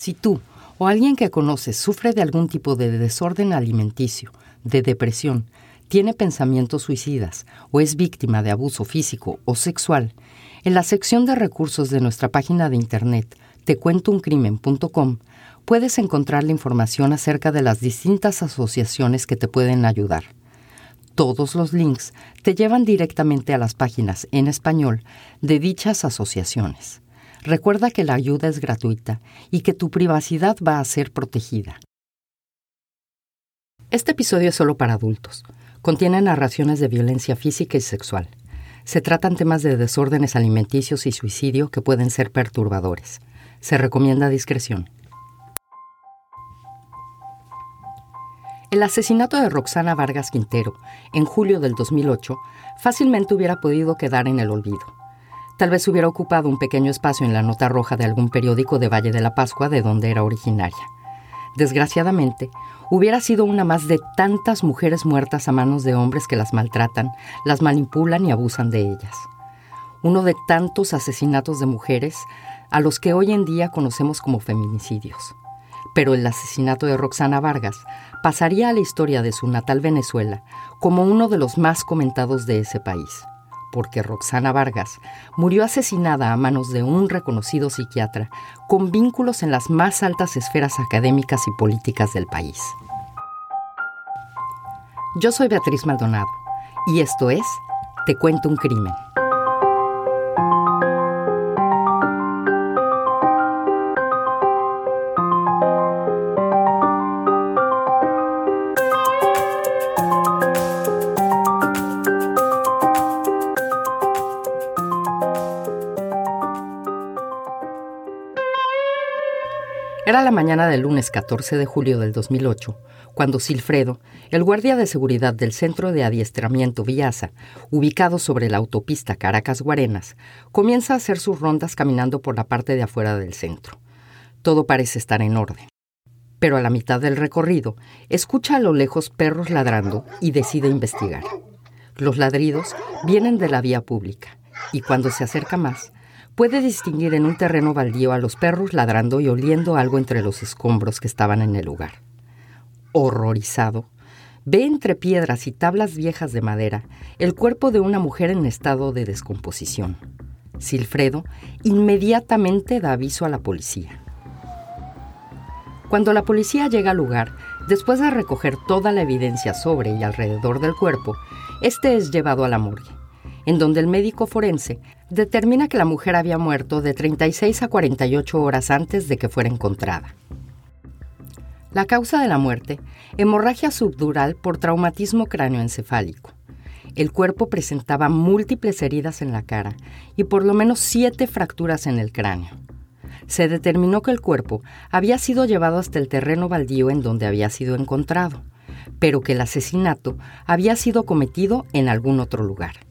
Si tú o alguien que conoces sufre de algún tipo de desorden alimenticio, de depresión, tiene pensamientos suicidas o es víctima de abuso físico o sexual, en la sección de recursos de nuestra página de internet tecuentouncrimen.com puedes encontrar la información acerca de las distintas asociaciones que te pueden ayudar. Todos los links te llevan directamente a las páginas en español de dichas asociaciones. Recuerda que la ayuda es gratuita y que tu privacidad va a ser protegida. Este episodio es solo para adultos. Contiene narraciones de violencia física y sexual. Se tratan temas de desórdenes alimenticios y suicidio que pueden ser perturbadores. Se recomienda discreción. El asesinato de Roxana Vargas Quintero, en julio del 2008, fácilmente hubiera podido quedar en el olvido. Tal vez hubiera ocupado un pequeño espacio en la nota roja de algún periódico de Valle de la Pascua de donde era originaria. Desgraciadamente, hubiera sido una más de tantas mujeres muertas a manos de hombres que las maltratan, las manipulan y abusan de ellas. Uno de tantos asesinatos de mujeres a los que hoy en día conocemos como feminicidios. Pero el asesinato de Roxana Vargas pasaría a la historia de su natal Venezuela como uno de los más comentados de ese país porque Roxana Vargas murió asesinada a manos de un reconocido psiquiatra con vínculos en las más altas esferas académicas y políticas del país. Yo soy Beatriz Maldonado y esto es Te cuento un crimen. Era la mañana del lunes 14 de julio del 2008, cuando Silfredo, el guardia de seguridad del Centro de Adiestramiento Villasa, ubicado sobre la autopista Caracas-Guarenas, comienza a hacer sus rondas caminando por la parte de afuera del centro. Todo parece estar en orden. Pero a la mitad del recorrido, escucha a lo lejos perros ladrando y decide investigar. Los ladridos vienen de la vía pública, y cuando se acerca más, puede distinguir en un terreno baldío a los perros ladrando y oliendo algo entre los escombros que estaban en el lugar. Horrorizado, ve entre piedras y tablas viejas de madera el cuerpo de una mujer en estado de descomposición. Silfredo inmediatamente da aviso a la policía. Cuando la policía llega al lugar, después de recoger toda la evidencia sobre y alrededor del cuerpo, este es llevado a la morgue en donde el médico forense determina que la mujer había muerto de 36 a 48 horas antes de que fuera encontrada. La causa de la muerte, hemorragia subdural por traumatismo cráneoencefálico. El cuerpo presentaba múltiples heridas en la cara y por lo menos siete fracturas en el cráneo. Se determinó que el cuerpo había sido llevado hasta el terreno baldío en donde había sido encontrado, pero que el asesinato había sido cometido en algún otro lugar.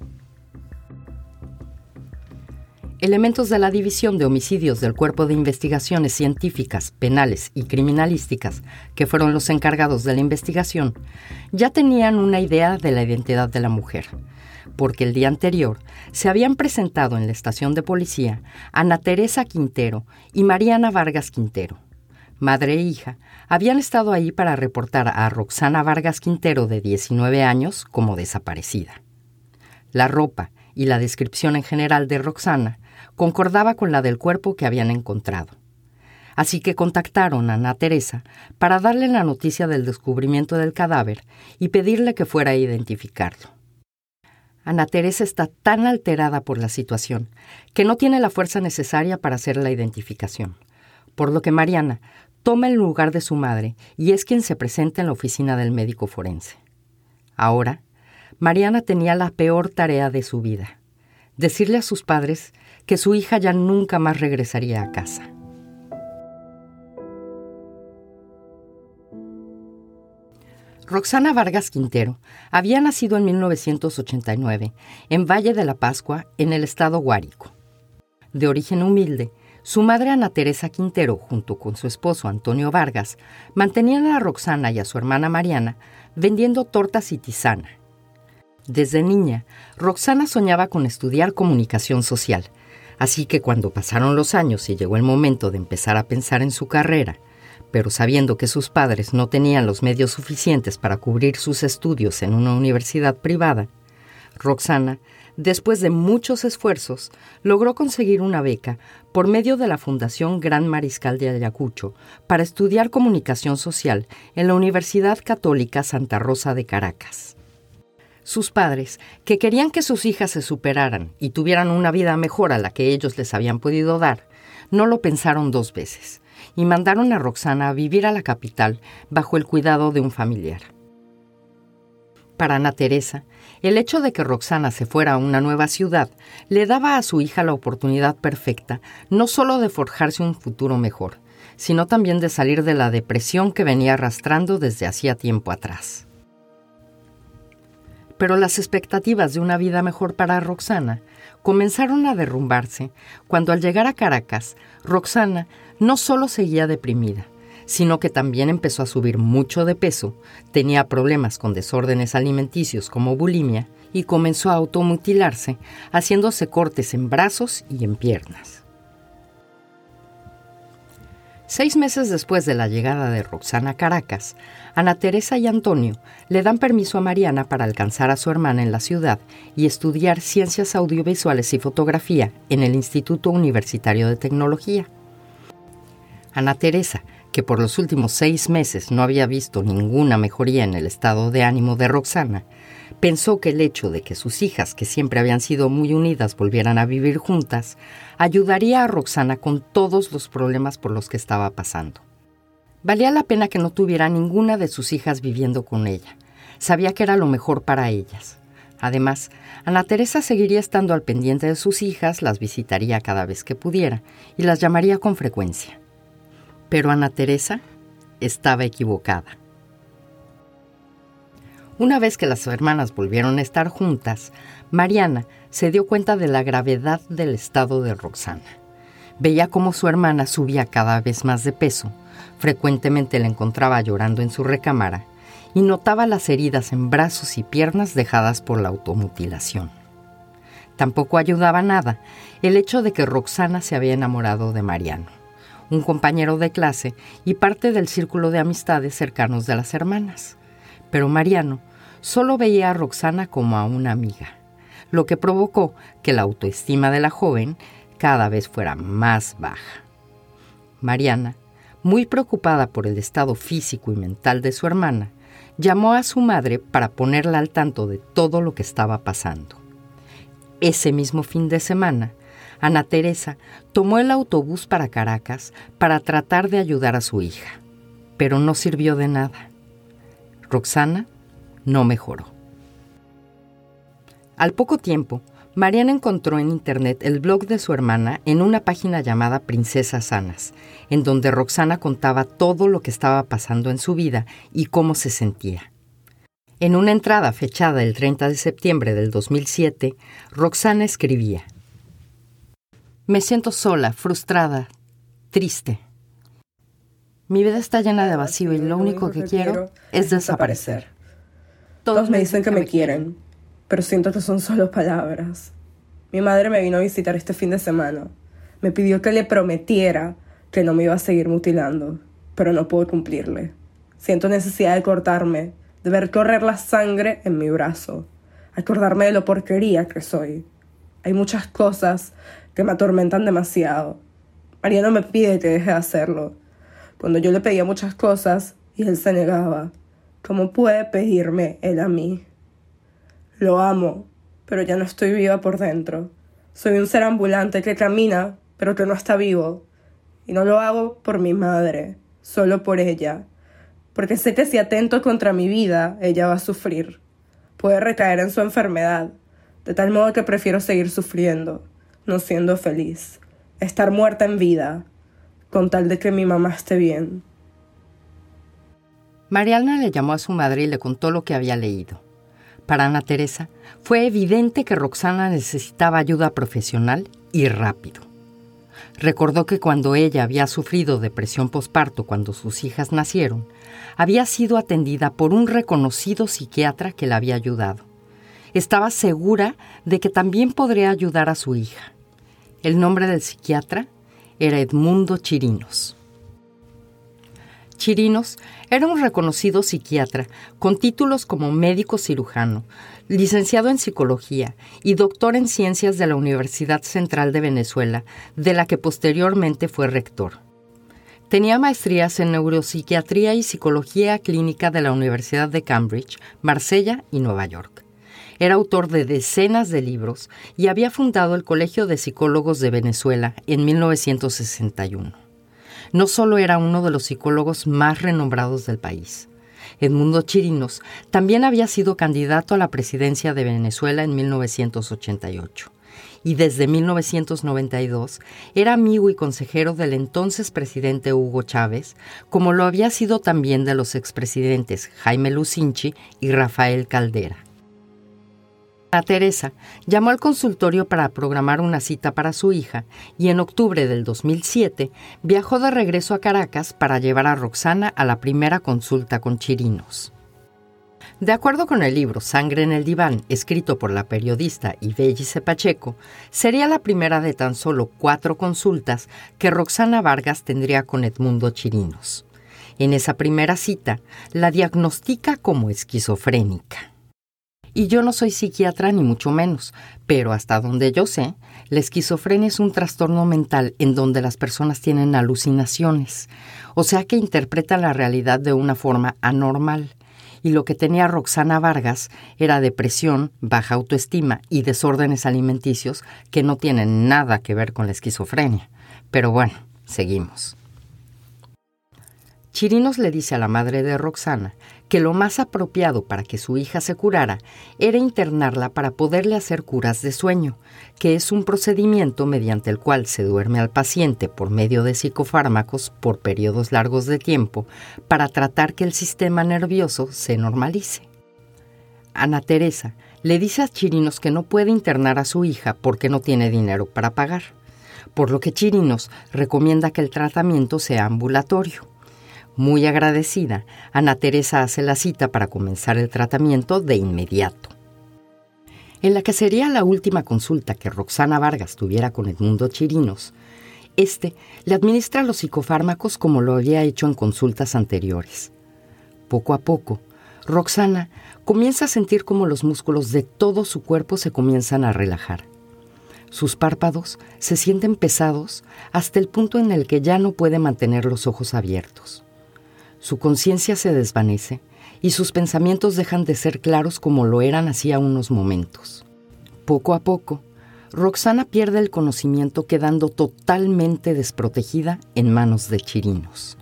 Elementos de la División de Homicidios del Cuerpo de Investigaciones Científicas, Penales y Criminalísticas, que fueron los encargados de la investigación, ya tenían una idea de la identidad de la mujer, porque el día anterior se habían presentado en la estación de policía Ana Teresa Quintero y Mariana Vargas Quintero. Madre e hija habían estado ahí para reportar a Roxana Vargas Quintero, de 19 años, como desaparecida. La ropa y la descripción en general de Roxana concordaba con la del cuerpo que habían encontrado. Así que contactaron a Ana Teresa para darle la noticia del descubrimiento del cadáver y pedirle que fuera a identificarlo. Ana Teresa está tan alterada por la situación que no tiene la fuerza necesaria para hacer la identificación, por lo que Mariana toma el lugar de su madre y es quien se presenta en la oficina del médico forense. Ahora, Mariana tenía la peor tarea de su vida, decirle a sus padres que su hija ya nunca más regresaría a casa. Roxana Vargas Quintero había nacido en 1989 en Valle de la Pascua, en el estado Guárico. De origen humilde, su madre Ana Teresa Quintero, junto con su esposo Antonio Vargas, mantenían a Roxana y a su hermana Mariana vendiendo tortas y tisana. Desde niña, Roxana soñaba con estudiar comunicación social, Así que cuando pasaron los años y llegó el momento de empezar a pensar en su carrera, pero sabiendo que sus padres no tenían los medios suficientes para cubrir sus estudios en una universidad privada, Roxana, después de muchos esfuerzos, logró conseguir una beca por medio de la Fundación Gran Mariscal de Ayacucho para estudiar comunicación social en la Universidad Católica Santa Rosa de Caracas. Sus padres, que querían que sus hijas se superaran y tuvieran una vida mejor a la que ellos les habían podido dar, no lo pensaron dos veces y mandaron a Roxana a vivir a la capital bajo el cuidado de un familiar. Para Ana Teresa, el hecho de que Roxana se fuera a una nueva ciudad le daba a su hija la oportunidad perfecta no solo de forjarse un futuro mejor, sino también de salir de la depresión que venía arrastrando desde hacía tiempo atrás. Pero las expectativas de una vida mejor para Roxana comenzaron a derrumbarse cuando al llegar a Caracas, Roxana no solo seguía deprimida, sino que también empezó a subir mucho de peso, tenía problemas con desórdenes alimenticios como bulimia y comenzó a automutilarse, haciéndose cortes en brazos y en piernas. Seis meses después de la llegada de Roxana a Caracas, Ana Teresa y Antonio le dan permiso a Mariana para alcanzar a su hermana en la ciudad y estudiar ciencias audiovisuales y fotografía en el Instituto Universitario de Tecnología. Ana Teresa, que por los últimos seis meses no había visto ninguna mejoría en el estado de ánimo de Roxana, pensó que el hecho de que sus hijas, que siempre habían sido muy unidas, volvieran a vivir juntas, ayudaría a Roxana con todos los problemas por los que estaba pasando. Valía la pena que no tuviera ninguna de sus hijas viviendo con ella. Sabía que era lo mejor para ellas. Además, Ana Teresa seguiría estando al pendiente de sus hijas, las visitaría cada vez que pudiera y las llamaría con frecuencia. Pero Ana Teresa estaba equivocada. Una vez que las hermanas volvieron a estar juntas, Mariana se dio cuenta de la gravedad del estado de Roxana. Veía cómo su hermana subía cada vez más de peso, frecuentemente la encontraba llorando en su recámara y notaba las heridas en brazos y piernas dejadas por la automutilación. Tampoco ayudaba nada el hecho de que Roxana se había enamorado de Mariano un compañero de clase y parte del círculo de amistades cercanos de las hermanas. Pero Mariano solo veía a Roxana como a una amiga, lo que provocó que la autoestima de la joven cada vez fuera más baja. Mariana, muy preocupada por el estado físico y mental de su hermana, llamó a su madre para ponerla al tanto de todo lo que estaba pasando. Ese mismo fin de semana, Ana Teresa tomó el autobús para Caracas para tratar de ayudar a su hija, pero no sirvió de nada. Roxana no mejoró. Al poco tiempo, Mariana encontró en internet el blog de su hermana en una página llamada Princesas Sanas, en donde Roxana contaba todo lo que estaba pasando en su vida y cómo se sentía. En una entrada fechada el 30 de septiembre del 2007, Roxana escribía, me siento sola, frustrada, triste. Mi vida está llena de vacío y lo único que quiero es desaparecer. Todos me dicen que me quieren, pero siento que son solo palabras. Mi madre me vino a visitar este fin de semana. Me pidió que le prometiera que no me iba a seguir mutilando, pero no puedo cumplirle. Siento necesidad de cortarme, de ver correr la sangre en mi brazo, acordarme de lo porquería que soy. Hay muchas cosas que me atormentan demasiado. Mariano me pide que deje de hacerlo. Cuando yo le pedía muchas cosas y él se negaba, ¿cómo puede pedirme él a mí? Lo amo, pero ya no estoy viva por dentro. Soy un ser ambulante que camina, pero que no está vivo. Y no lo hago por mi madre, solo por ella. Porque sé que si atento contra mi vida, ella va a sufrir. Puede recaer en su enfermedad, de tal modo que prefiero seguir sufriendo no siendo feliz, estar muerta en vida, con tal de que mi mamá esté bien. Mariana le llamó a su madre y le contó lo que había leído. Para Ana Teresa fue evidente que Roxana necesitaba ayuda profesional y rápido. Recordó que cuando ella había sufrido depresión posparto cuando sus hijas nacieron, había sido atendida por un reconocido psiquiatra que la había ayudado. Estaba segura de que también podría ayudar a su hija El nombre del psiquiatra era Edmundo Chirinos. Chirinos era un reconocido psiquiatra con títulos como médico cirujano, licenciado en psicología y doctor en ciencias de la Universidad Central de Venezuela, de la que posteriormente fue rector. Tenía maestrías en neuropsiquiatría y psicología clínica de la Universidad de Cambridge, Marsella y Nueva York. Era autor de decenas de libros y había fundado el Colegio de Psicólogos de Venezuela en 1961 no solo era uno de los psicólogos más renombrados del país. Edmundo Chirinos también había sido candidato a la presidencia de Venezuela en 1988 y desde 1992 era amigo y consejero del entonces presidente Hugo Chávez, como lo había sido también de los expresidentes Jaime Lucinchi y Rafael Caldera. Ana Teresa llamó al consultorio para programar una cita para su hija y en octubre del 2007 viajó de regreso a Caracas para llevar a Roxana a la primera consulta con Chirinos. De acuerdo con el libro Sangre en el Diván, escrito por la periodista Ibellice Pacheco, sería la primera de tan solo cuatro consultas que Roxana Vargas tendría con Edmundo Chirinos. En esa primera cita, la diagnostica como esquizofrénica. Y yo no soy psiquiatra ni mucho menos, pero hasta donde yo sé, la esquizofrenia es un trastorno mental en donde las personas tienen alucinaciones, o sea que interpretan la realidad de una forma anormal. Y lo que tenía Roxana Vargas era depresión, baja autoestima y desórdenes alimenticios que no tienen nada que ver con la esquizofrenia. Pero bueno, seguimos. Chirinos le dice a la madre de Roxana que lo más apropiado para que su hija se curara era internarla para poderle hacer curas de sueño, que es un procedimiento mediante el cual se duerme al paciente por medio de psicofármacos por periodos largos de tiempo para tratar que el sistema nervioso se normalice. Ana Teresa le dice a Chirinos que no puede internar a su hija porque no tiene dinero para pagar, por lo que Chirinos recomienda que el tratamiento sea ambulatorio. Muy agradecida, Ana Teresa hace la cita para comenzar el tratamiento de inmediato. En la que sería la última consulta que Roxana Vargas tuviera con Edmundo Chirinos, este le administra los psicofármacos como lo había hecho en consultas anteriores. Poco a poco, Roxana comienza a sentir como los músculos de todo su cuerpo se comienzan a relajar. Sus párpados se sienten pesados hasta el punto en el que ya no puede mantener los ojos abiertos. Su conciencia se desvanece y sus pensamientos dejan de ser claros como lo eran hacía unos momentos. Poco a poco, Roxana pierde el conocimiento quedando totalmente desprotegida en manos de Chirinos.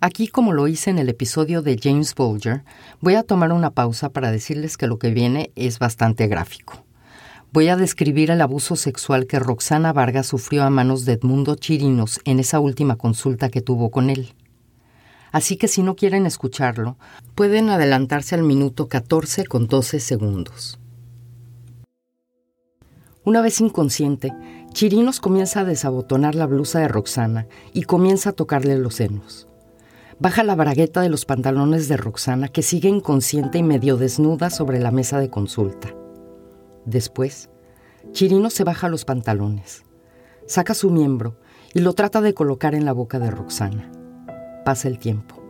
Aquí, como lo hice en el episodio de James Bolger, voy a tomar una pausa para decirles que lo que viene es bastante gráfico. Voy a describir el abuso sexual que Roxana Vargas sufrió a manos de Edmundo Chirinos en esa última consulta que tuvo con él. Así que si no quieren escucharlo, pueden adelantarse al minuto 14 con 12 segundos. Una vez inconsciente, Chirinos comienza a desabotonar la blusa de Roxana y comienza a tocarle los senos. Baja la bragueta de los pantalones de Roxana, que sigue inconsciente y medio desnuda sobre la mesa de consulta. Después, Chirino se baja los pantalones, saca su miembro y lo trata de colocar en la boca de Roxana. Pasa el tiempo.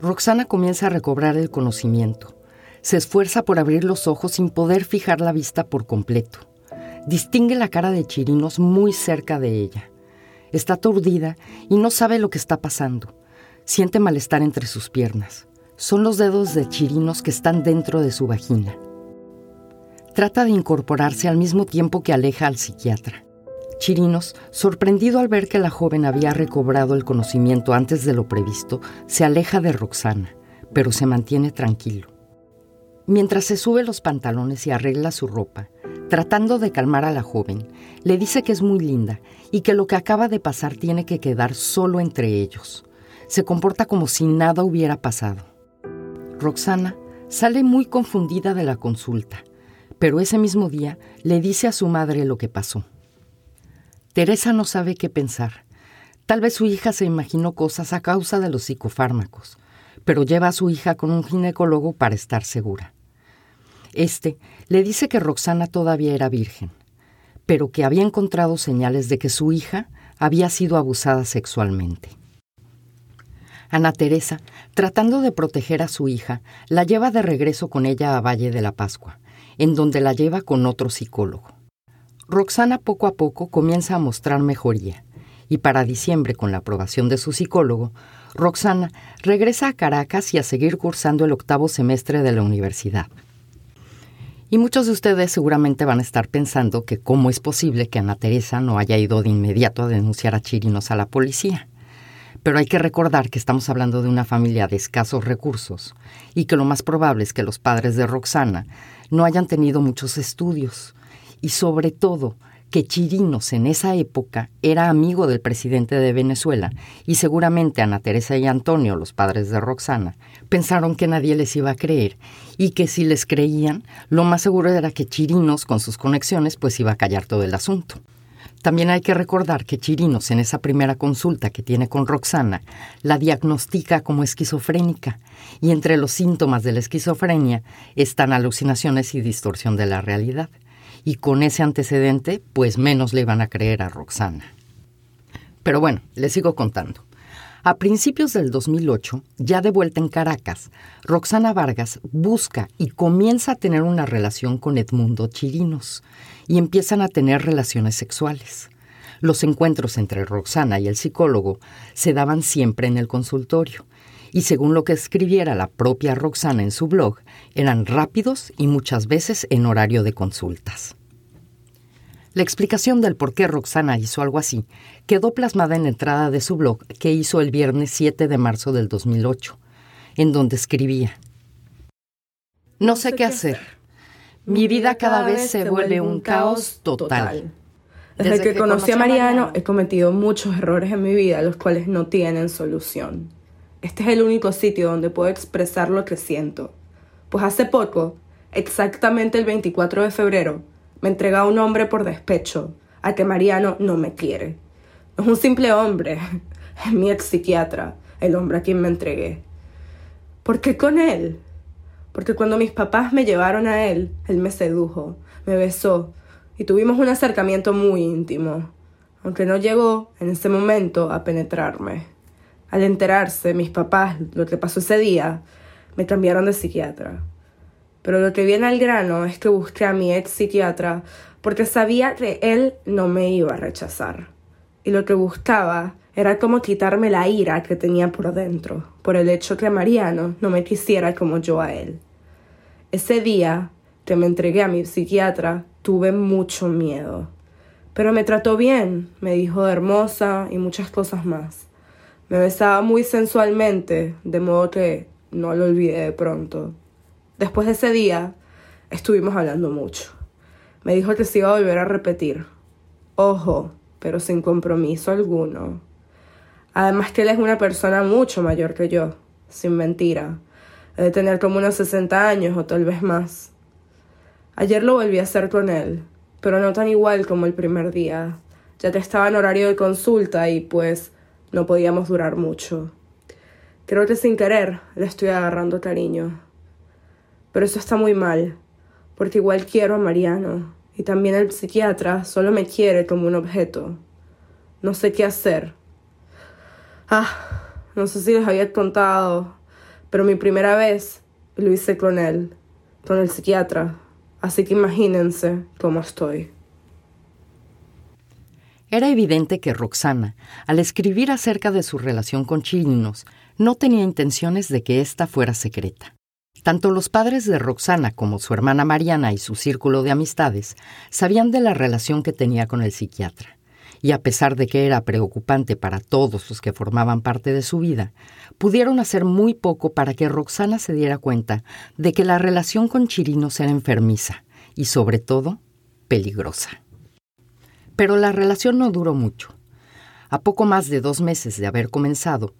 Roxana comienza a recobrar el conocimiento. Se esfuerza por abrir los ojos sin poder fijar la vista por completo. Distingue la cara de Chirinos muy cerca de ella. Está aturdida y no sabe lo que está pasando. Siente malestar entre sus piernas. Son los dedos de Chirinos que están dentro de su vagina trata de incorporarse al mismo tiempo que aleja al psiquiatra. Chirinos, sorprendido al ver que la joven había recobrado el conocimiento antes de lo previsto, se aleja de Roxana, pero se mantiene tranquilo. Mientras se sube los pantalones y arregla su ropa, tratando de calmar a la joven, le dice que es muy linda y que lo que acaba de pasar tiene que quedar solo entre ellos. Se comporta como si nada hubiera pasado. Roxana sale muy confundida de la consulta pero ese mismo día le dice a su madre lo que pasó. Teresa no sabe qué pensar. Tal vez su hija se imaginó cosas a causa de los psicofármacos, pero lleva a su hija con un ginecólogo para estar segura. Este le dice que Roxana todavía era virgen, pero que había encontrado señales de que su hija había sido abusada sexualmente. Ana Teresa, tratando de proteger a su hija, la lleva de regreso con ella a Valle de la Pascua, en donde la lleva con otro psicólogo. Roxana poco a poco comienza a mostrar mejoría, y para diciembre, con la aprobación de su psicólogo, Roxana regresa a Caracas y a seguir cursando el octavo semestre de la universidad. Y muchos de ustedes seguramente van a estar pensando que cómo es posible que Ana Teresa no haya ido de inmediato a denunciar a Chirinos a la policía. Pero hay que recordar que estamos hablando de una familia de escasos recursos y que lo más probable es que los padres de Roxana no hayan tenido muchos estudios y sobre todo que Chirinos en esa época era amigo del presidente de Venezuela y seguramente Ana Teresa y Antonio, los padres de Roxana, pensaron que nadie les iba a creer y que si les creían, lo más seguro era que Chirinos con sus conexiones pues iba a callar todo el asunto. También hay que recordar que Chirinos en esa primera consulta que tiene con Roxana la diagnostica como esquizofrénica y entre los síntomas de la esquizofrenia están alucinaciones y distorsión de la realidad y con ese antecedente, pues menos le iban a creer a Roxana. Pero bueno, les sigo contando. A principios del 2008, ya de vuelta en Caracas, Roxana Vargas busca y comienza a tener una relación con Edmundo Chirinos y empiezan a tener relaciones sexuales. Los encuentros entre Roxana y el psicólogo se daban siempre en el consultorio y según lo que escribiera la propia Roxana en su blog, eran rápidos y muchas veces en horario de consultas. La explicación del por qué Roxana hizo algo así quedó plasmada en la entrada de su blog que hizo el viernes 7 de marzo del 2008, en donde escribía, No sé qué hacer. Mi vida cada vez se vuelve un caos total. Desde que conocí a Mariano he cometido muchos errores en mi vida, los cuales no tienen solución. Este es el único sitio donde puedo expresar lo que siento. Pues hace poco, exactamente el 24 de febrero, me entrega a un hombre por despecho, a que Mariano no me quiere. Es un simple hombre, es mi ex psiquiatra, el hombre a quien me entregué. ¿Por qué con él? Porque cuando mis papás me llevaron a él, él me sedujo, me besó y tuvimos un acercamiento muy íntimo, aunque no llegó en ese momento a penetrarme. Al enterarse mis papás lo que pasó ese día, me cambiaron de psiquiatra. Pero lo que viene al grano es que busqué a mi ex psiquiatra porque sabía que él no me iba a rechazar. Y lo que buscaba era como quitarme la ira que tenía por dentro, por el hecho que Mariano no me quisiera como yo a él. Ese día que me entregué a mi psiquiatra, tuve mucho miedo. Pero me trató bien, me dijo hermosa y muchas cosas más. Me besaba muy sensualmente, de modo que no lo olvidé de pronto. Después de ese día, estuvimos hablando mucho. Me dijo que se iba a volver a repetir. Ojo, pero sin compromiso alguno. Además que él es una persona mucho mayor que yo, sin mentira. Debe tener como unos 60 años o tal vez más. Ayer lo volví a hacer con él, pero no tan igual como el primer día, ya que estaba en horario de consulta y pues no podíamos durar mucho. Creo que sin querer le estoy agarrando cariño. Pero eso está muy mal, porque igual quiero a Mariano, y también el psiquiatra solo me quiere como un objeto. No sé qué hacer. Ah, no sé si les había contado, pero mi primera vez lo hice con él, con el psiquiatra. Así que imagínense cómo estoy. Era evidente que Roxana, al escribir acerca de su relación con Chirinos, no tenía intenciones de que ésta fuera secreta. Tanto los padres de Roxana como su hermana Mariana y su círculo de amistades sabían de la relación que tenía con el psiquiatra. Y a pesar de que era preocupante para todos los que formaban parte de su vida, pudieron hacer muy poco para que Roxana se diera cuenta de que la relación con Chirinos era enfermiza y sobre todo peligrosa. Pero la relación no duró mucho. A poco más de dos meses de haber comenzado,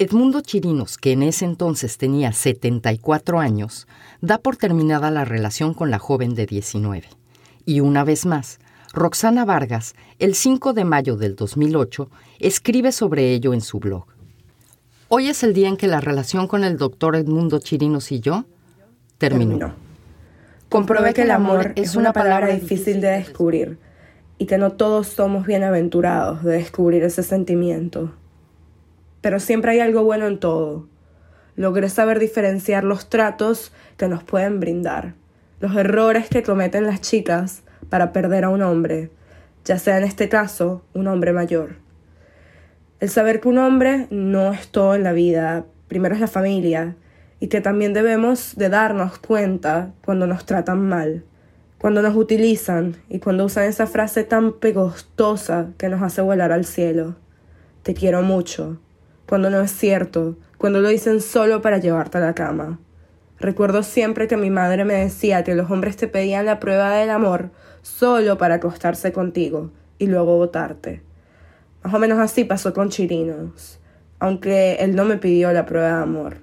Edmundo Chirinos, que en ese entonces tenía 74 años, da por terminada la relación con la joven de 19. Y una vez más, Roxana Vargas, el 5 de mayo del 2008, escribe sobre ello en su blog. Hoy es el día en que la relación con el doctor Edmundo Chirinos y yo terminó. Comprobé que el amor es una palabra difícil de descubrir y que no todos somos bienaventurados de descubrir ese sentimiento. Pero siempre hay algo bueno en todo. Logré saber diferenciar los tratos que nos pueden brindar, los errores que cometen las chicas para perder a un hombre, ya sea en este caso un hombre mayor. El saber que un hombre no es todo en la vida, primero es la familia, y que también debemos de darnos cuenta cuando nos tratan mal, cuando nos utilizan y cuando usan esa frase tan pegostosa que nos hace volar al cielo. Te quiero mucho, cuando no es cierto, cuando lo dicen solo para llevarte a la cama. Recuerdo siempre que mi madre me decía que los hombres te pedían la prueba del amor solo para acostarse contigo y luego votarte. Más o menos así pasó con Chirinos, aunque él no me pidió la prueba de amor.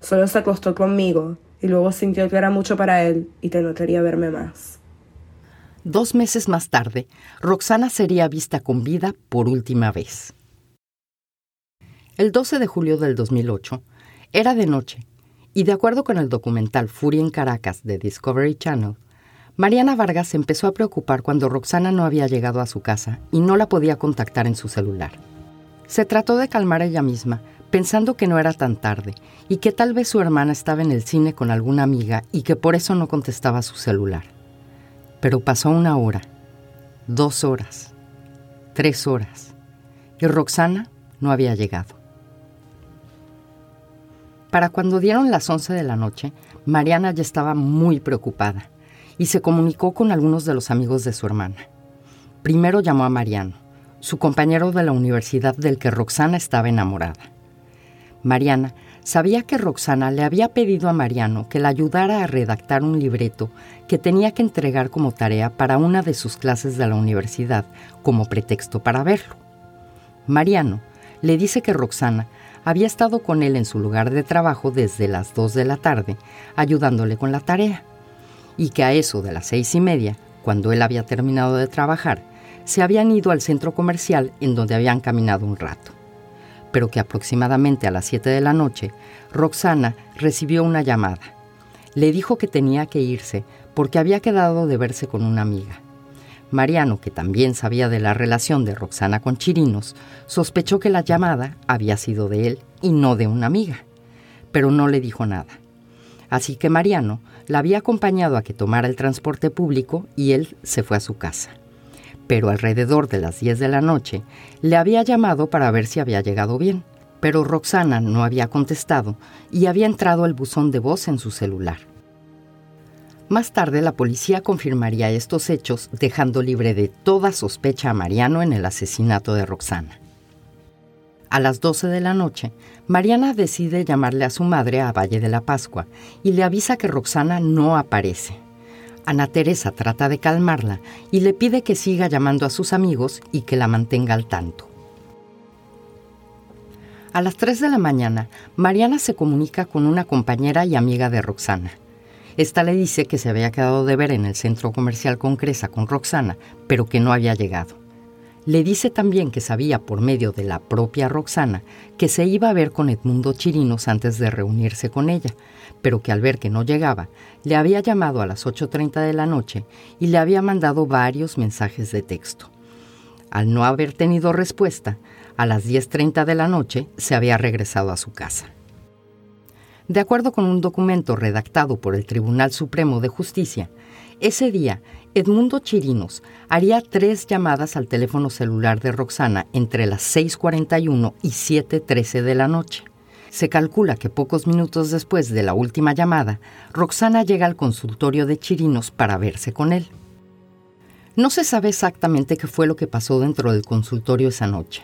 Solo se acostó conmigo y luego sintió que era mucho para él y que no quería verme más. Dos meses más tarde, Roxana sería vista con vida por última vez. El 12 de julio del 2008 era de noche y de acuerdo con el documental Furia en Caracas de Discovery Channel, Mariana Vargas se empezó a preocupar cuando Roxana no había llegado a su casa y no la podía contactar en su celular. Se trató de calmar ella misma, pensando que no era tan tarde y que tal vez su hermana estaba en el cine con alguna amiga y que por eso no contestaba su celular. Pero pasó una hora, dos horas, tres horas, y Roxana no había llegado. Para cuando dieron las once de la noche, Mariana ya estaba muy preocupada y se comunicó con algunos de los amigos de su hermana. Primero llamó a Mariano, su compañero de la universidad del que Roxana estaba enamorada. Mariana sabía que Roxana le había pedido a Mariano que la ayudara a redactar un libreto que tenía que entregar como tarea para una de sus clases de la universidad como pretexto para verlo. Mariano le dice que Roxana había estado con él en su lugar de trabajo desde las 2 de la tarde, ayudándole con la tarea, y que a eso de las seis y media, cuando él había terminado de trabajar, se habían ido al centro comercial en donde habían caminado un rato pero que aproximadamente a las 7 de la noche, Roxana recibió una llamada. Le dijo que tenía que irse porque había quedado de verse con una amiga. Mariano, que también sabía de la relación de Roxana con Chirinos, sospechó que la llamada había sido de él y no de una amiga, pero no le dijo nada. Así que Mariano la había acompañado a que tomara el transporte público y él se fue a su casa pero alrededor de las 10 de la noche le había llamado para ver si había llegado bien, pero Roxana no había contestado y había entrado el buzón de voz en su celular. Más tarde la policía confirmaría estos hechos dejando libre de toda sospecha a Mariano en el asesinato de Roxana. A las 12 de la noche, Mariana decide llamarle a su madre a Valle de la Pascua y le avisa que Roxana no aparece. Ana Teresa trata de calmarla y le pide que siga llamando a sus amigos y que la mantenga al tanto. A las 3 de la mañana, Mariana se comunica con una compañera y amiga de Roxana. Esta le dice que se había quedado de ver en el centro comercial con Cresa con Roxana, pero que no había llegado. Le dice también que sabía por medio de la propia Roxana que se iba a ver con Edmundo Chirinos antes de reunirse con ella, pero que al ver que no llegaba, le había llamado a las 8.30 de la noche y le había mandado varios mensajes de texto. Al no haber tenido respuesta, a las 10.30 de la noche se había regresado a su casa. De acuerdo con un documento redactado por el Tribunal Supremo de Justicia, ese día Edmundo Chirinos haría tres llamadas al teléfono celular de Roxana entre las 6.41 y 7.13 de la noche. Se calcula que pocos minutos después de la última llamada, Roxana llega al consultorio de Chirinos para verse con él. No se sabe exactamente qué fue lo que pasó dentro del consultorio esa noche,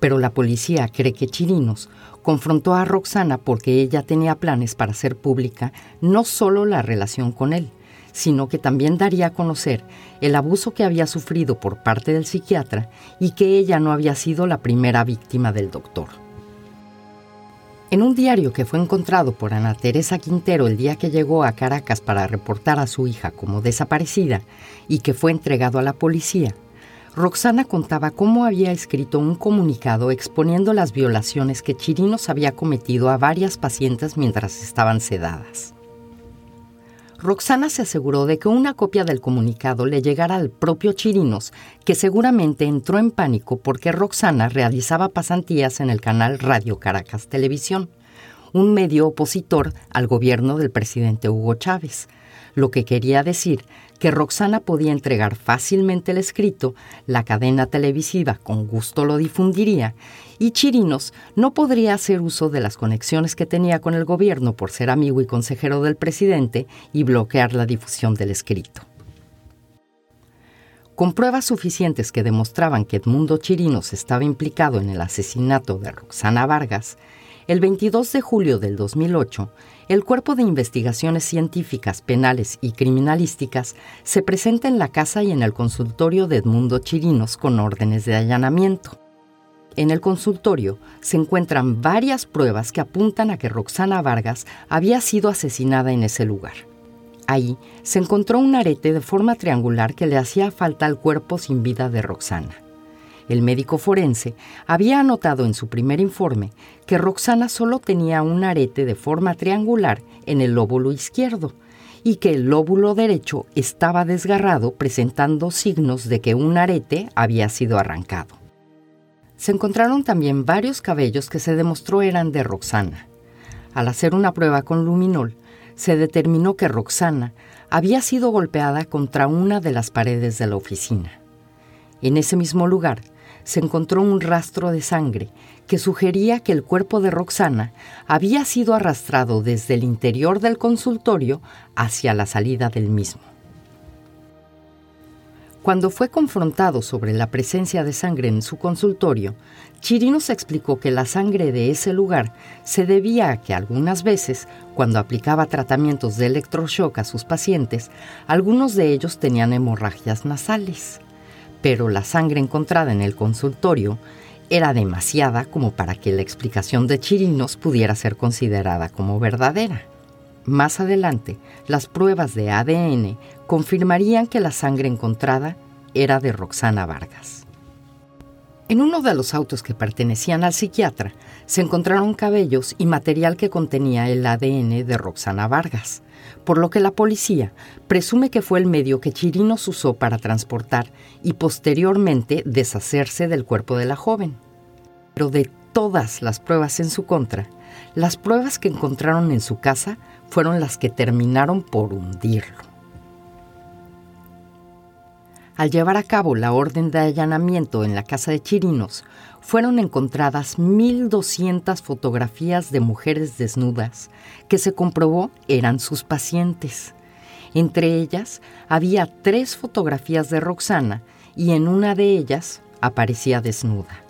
pero la policía cree que Chirinos confrontó a Roxana porque ella tenía planes para hacer pública no solo la relación con él, sino que también daría a conocer el abuso que había sufrido por parte del psiquiatra y que ella no había sido la primera víctima del doctor. En un diario que fue encontrado por Ana Teresa Quintero el día que llegó a Caracas para reportar a su hija como desaparecida y que fue entregado a la policía, Roxana contaba cómo había escrito un comunicado exponiendo las violaciones que Chirinos había cometido a varias pacientes mientras estaban sedadas. Roxana se aseguró de que una copia del comunicado le llegara al propio Chirinos, que seguramente entró en pánico porque Roxana realizaba pasantías en el canal Radio Caracas Televisión, un medio opositor al gobierno del presidente Hugo Chávez, lo que quería decir que Roxana podía entregar fácilmente el escrito, la cadena televisiva con gusto lo difundiría y Chirinos no podría hacer uso de las conexiones que tenía con el gobierno por ser amigo y consejero del presidente y bloquear la difusión del escrito. Con pruebas suficientes que demostraban que Edmundo Chirinos estaba implicado en el asesinato de Roxana Vargas, el 22 de julio del 2008, el Cuerpo de Investigaciones Científicas, Penales y Criminalísticas se presenta en la casa y en el consultorio de Edmundo Chirinos con órdenes de allanamiento. En el consultorio se encuentran varias pruebas que apuntan a que Roxana Vargas había sido asesinada en ese lugar. Ahí se encontró un arete de forma triangular que le hacía falta al cuerpo sin vida de Roxana. El médico forense había anotado en su primer informe que Roxana solo tenía un arete de forma triangular en el lóbulo izquierdo y que el lóbulo derecho estaba desgarrado presentando signos de que un arete había sido arrancado se encontraron también varios cabellos que se demostró eran de Roxana. Al hacer una prueba con luminol, se determinó que Roxana había sido golpeada contra una de las paredes de la oficina. En ese mismo lugar se encontró un rastro de sangre que sugería que el cuerpo de Roxana había sido arrastrado desde el interior del consultorio hacia la salida del mismo. Cuando fue confrontado sobre la presencia de sangre en su consultorio, Chirinos explicó que la sangre de ese lugar se debía a que algunas veces, cuando aplicaba tratamientos de electroshock a sus pacientes, algunos de ellos tenían hemorragias nasales. Pero la sangre encontrada en el consultorio era demasiada como para que la explicación de Chirinos pudiera ser considerada como verdadera. Más adelante, las pruebas de ADN confirmarían que la sangre encontrada era de Roxana Vargas. En uno de los autos que pertenecían al psiquiatra se encontraron cabellos y material que contenía el ADN de Roxana Vargas, por lo que la policía presume que fue el medio que Chirinos usó para transportar y posteriormente deshacerse del cuerpo de la joven. Pero de todas las pruebas en su contra, las pruebas que encontraron en su casa fueron las que terminaron por hundirlo. Al llevar a cabo la orden de allanamiento en la casa de Chirinos, fueron encontradas 1.200 fotografías de mujeres desnudas que se comprobó eran sus pacientes. Entre ellas había tres fotografías de Roxana y en una de ellas aparecía desnuda.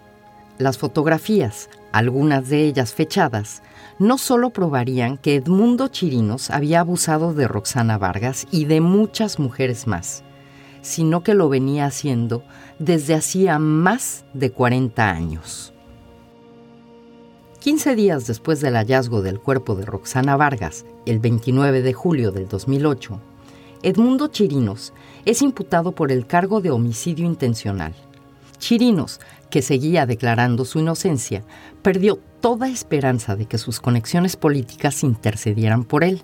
Las fotografías, algunas de ellas fechadas, no solo probarían que Edmundo Chirinos había abusado de Roxana Vargas y de muchas mujeres más, sino que lo venía haciendo desde hacía más de 40 años. 15 días después del hallazgo del cuerpo de Roxana Vargas, el 29 de julio del 2008, Edmundo Chirinos es imputado por el cargo de homicidio intencional. Chirinos, que seguía declarando su inocencia, perdió toda esperanza de que sus conexiones políticas intercedieran por él,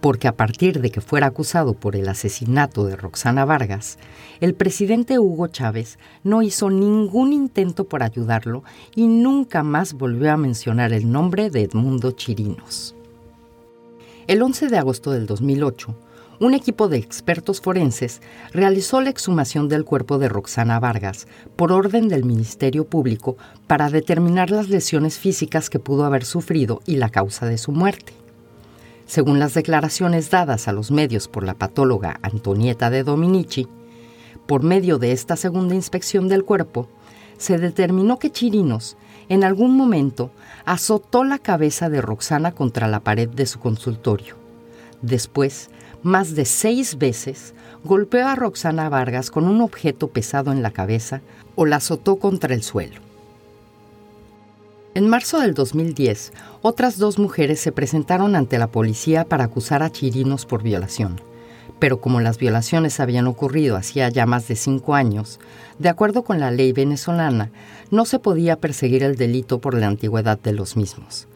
porque a partir de que fuera acusado por el asesinato de Roxana Vargas, el presidente Hugo Chávez no hizo ningún intento por ayudarlo y nunca más volvió a mencionar el nombre de Edmundo Chirinos. El 11 de agosto del 2008, un equipo de expertos forenses realizó la exhumación del cuerpo de Roxana Vargas por orden del Ministerio Público para determinar las lesiones físicas que pudo haber sufrido y la causa de su muerte. Según las declaraciones dadas a los medios por la patóloga Antonieta de Dominici, por medio de esta segunda inspección del cuerpo, se determinó que Chirinos en algún momento azotó la cabeza de Roxana contra la pared de su consultorio. Después más de seis veces, golpeó a Roxana Vargas con un objeto pesado en la cabeza o la azotó contra el suelo. En marzo del 2010, otras dos mujeres se presentaron ante la policía para acusar a Chirinos por violación. Pero como las violaciones habían ocurrido hacía ya más de cinco años, de acuerdo con la ley venezolana, no se podía perseguir el delito por la antigüedad de los mismos.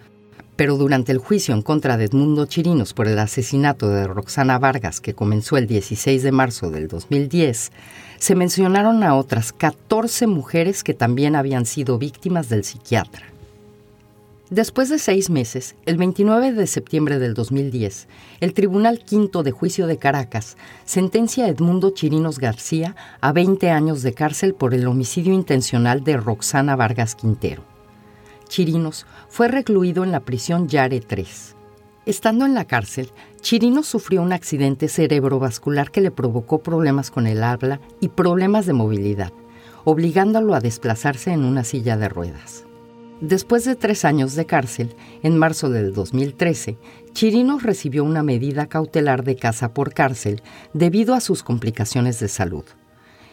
Pero durante el juicio en contra de Edmundo Chirinos por el asesinato de Roxana Vargas, que comenzó el 16 de marzo del 2010, se mencionaron a otras 14 mujeres que también habían sido víctimas del psiquiatra. Después de seis meses, el 29 de septiembre del 2010, el Tribunal Quinto de Juicio de Caracas sentencia a Edmundo Chirinos García a 20 años de cárcel por el homicidio intencional de Roxana Vargas Quintero. Chirinos fue recluido en la prisión Yare 3. Estando en la cárcel, Chirinos sufrió un accidente cerebrovascular que le provocó problemas con el habla y problemas de movilidad, obligándolo a desplazarse en una silla de ruedas. Después de tres años de cárcel, en marzo del 2013, Chirinos recibió una medida cautelar de casa por cárcel debido a sus complicaciones de salud.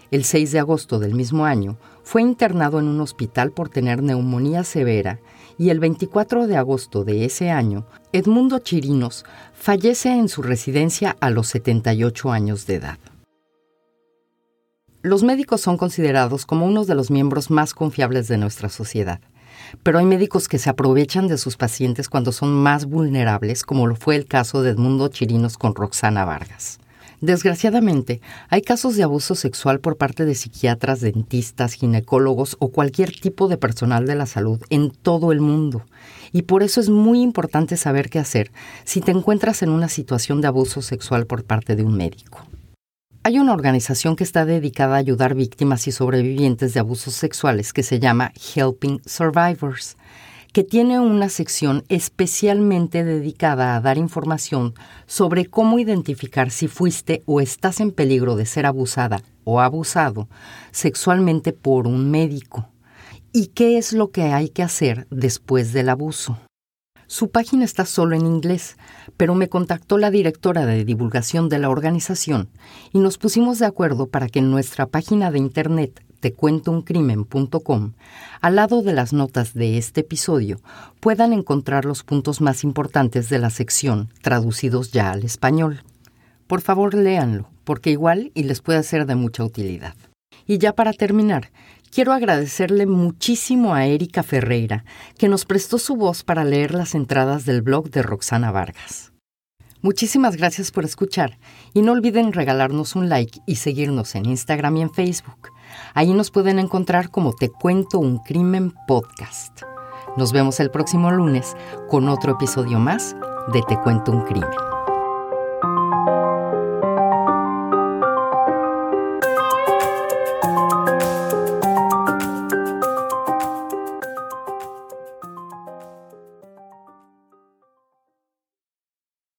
El 6 de agosto del mismo año, fue internado en un hospital por tener neumonía severa y el 24 de agosto de ese año, Edmundo Chirinos fallece en su residencia a los 78 años de edad. Los médicos son considerados como uno de los miembros más confiables de nuestra sociedad pero hay médicos que se aprovechan de sus pacientes cuando son más vulnerables, como lo fue el caso de Edmundo Chirinos con Roxana Vargas. Desgraciadamente, hay casos de abuso sexual por parte de psiquiatras, dentistas, ginecólogos o cualquier tipo de personal de la salud en todo el mundo. Y por eso es muy importante saber qué hacer si te encuentras en una situación de abuso sexual por parte de un médico. Hay una organización que está dedicada a ayudar víctimas y sobrevivientes de abusos sexuales que se llama Helping Survivors, que tiene una sección especialmente dedicada a dar información sobre cómo identificar si fuiste o estás en peligro de ser abusada o abusado sexualmente por un médico y qué es lo que hay que hacer después del abuso. Su página está solo en inglés, pero me contactó la directora de divulgación de la organización y nos pusimos de acuerdo para que en nuestra página de internet tecuentouncrimen.com, al lado de las notas de este episodio, puedan encontrar los puntos más importantes de la sección, traducidos ya al español. Por favor, léanlo, porque igual y les puede ser de mucha utilidad. Y ya para terminar, quiero agradecerle muchísimo a Erika Ferreira, que nos prestó su voz para leer las entradas del blog de Roxana Vargas. Muchísimas gracias por escuchar y no olviden regalarnos un like y seguirnos en Instagram y en Facebook. Ahí nos pueden encontrar como Te Cuento un Crimen Podcast. Nos vemos el próximo lunes con otro episodio más de Te Cuento un Crimen.